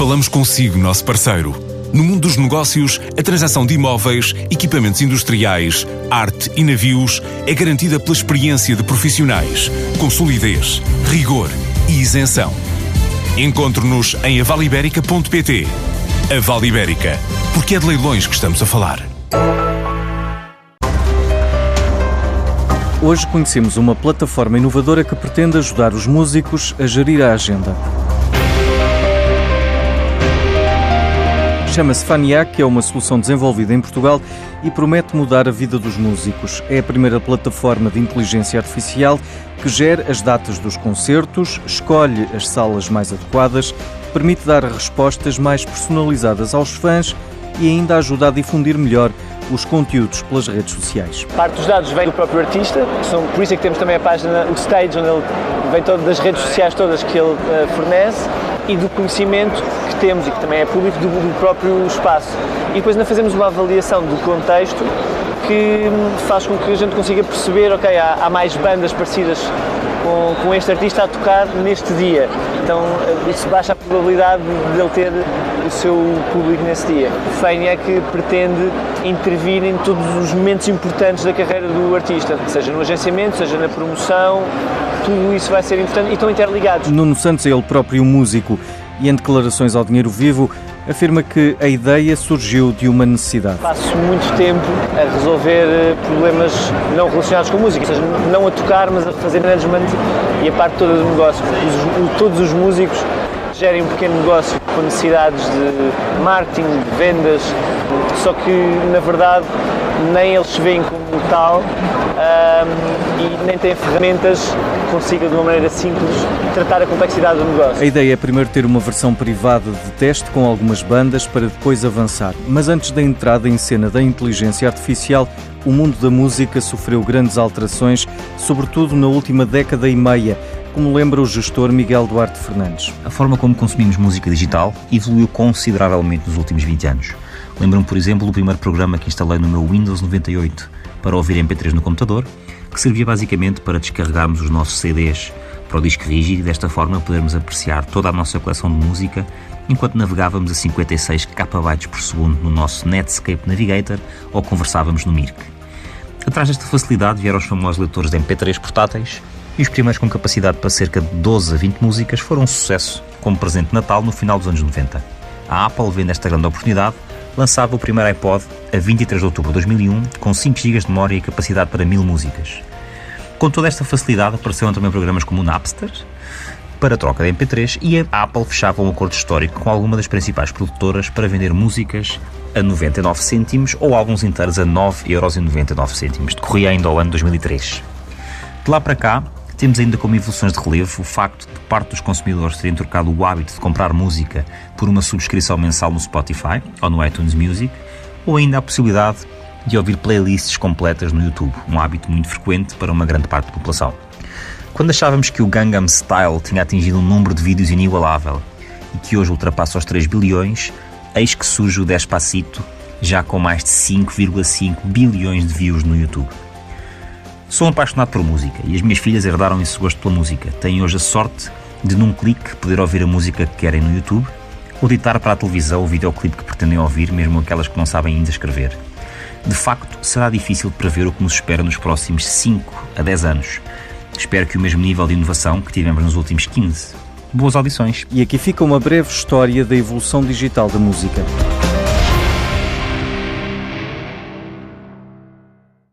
Falamos consigo, nosso parceiro. No mundo dos negócios, a transação de imóveis, equipamentos industriais, arte e navios é garantida pela experiência de profissionais, com solidez, rigor e isenção. Encontre-nos em avaliberica.pt. A Vale Ibérica, porque é de leilões que estamos a falar. Hoje conhecemos uma plataforma inovadora que pretende ajudar os músicos a gerir a agenda. Chama-se Faniac, é uma solução desenvolvida em Portugal e promete mudar a vida dos músicos. É a primeira plataforma de inteligência artificial que gera as datas dos concertos, escolhe as salas mais adequadas, permite dar respostas mais personalizadas aos fãs e ainda ajuda a difundir melhor os conteúdos pelas redes sociais. Parte dos dados vem do próprio artista, são, por isso é que temos também a página, o stage, onde ele vem todo, das redes sociais todas que ele uh, fornece e do conhecimento que temos e que também é público do, do próprio espaço. E depois ainda fazemos uma avaliação do contexto que hum, faz com que a gente consiga perceber, ok, há, há mais bandas parecidas com, com, este artista a tocar neste dia. Então isso baixa a probabilidade de ele ter o seu público nesse dia. FEIN é que pretende intervir em todos os momentos importantes da carreira do artista, seja no agenciamento, seja na promoção, tudo isso vai ser importante e estão interligados. Nuno Santos é ele próprio músico e em declarações ao Dinheiro Vivo afirma que a ideia surgiu de uma necessidade. Passo muito tempo a resolver eh, problemas não relacionados com música, ou seja, não a tocar, mas a fazer management e a parte toda do negócio. Os, todos os músicos gerem um pequeno negócio com necessidades de marketing, de vendas, só que na verdade nem eles se veem como tal um, e nem têm ferramentas que consigam de uma maneira simples tratar a complexidade do negócio. A ideia é primeiro ter uma versão privada de teste com algumas bandas para depois avançar. Mas antes da entrada em cena da inteligência artificial, o mundo da música sofreu grandes alterações, sobretudo na última década e meia como lembra o gestor Miguel Duarte Fernandes. A forma como consumimos música digital evoluiu consideravelmente nos últimos 20 anos. Lembro-me, por exemplo, do primeiro programa que instalei no meu Windows 98 para ouvir MP3 no computador, que servia basicamente para descarregarmos os nossos CDs para o disco rígido e desta forma podermos apreciar toda a nossa coleção de música enquanto navegávamos a 56 KB por segundo no nosso Netscape Navigator ou conversávamos no Mirk. Atrás desta facilidade vieram os famosos leitores de MP3 portáteis e os primeiros com capacidade para cerca de 12 a 20 músicas foram um sucesso como presente de Natal no final dos anos 90. A Apple, vendo esta grande oportunidade, lançava o primeiro iPod a 23 de outubro de 2001 com 5 GB de memória e capacidade para 1000 músicas. Com toda esta facilidade apareceram também programas como o Napster para troca de MP3 e a Apple fechava um acordo histórico com alguma das principais produtoras para vender músicas a 99 cêntimos ou álbuns inteiros a 9,99€. Decorria ainda ao ano 2003. De lá para cá, temos ainda como evoluções de relevo o facto de parte dos consumidores terem trocado o hábito de comprar música por uma subscrição mensal no Spotify ou no iTunes Music, ou ainda a possibilidade de ouvir playlists completas no YouTube, um hábito muito frequente para uma grande parte da população. Quando achávamos que o Gangnam Style tinha atingido um número de vídeos inigualável e que hoje ultrapassa os 3 bilhões, eis que surge o Despacito, já com mais de 5,5 bilhões de views no YouTube. Sou um apaixonado por música e as minhas filhas herdaram esse gosto pela música. Têm hoje a sorte de, num clique, poder ouvir a música que querem no YouTube ou editar para a televisão o videoclipe que pretendem ouvir, mesmo aquelas que não sabem ainda escrever. De facto, será difícil prever o que nos espera nos próximos 5 a 10 anos. Espero que o mesmo nível de inovação que tivemos nos últimos 15. Boas audições. E aqui fica uma breve história da evolução digital da música.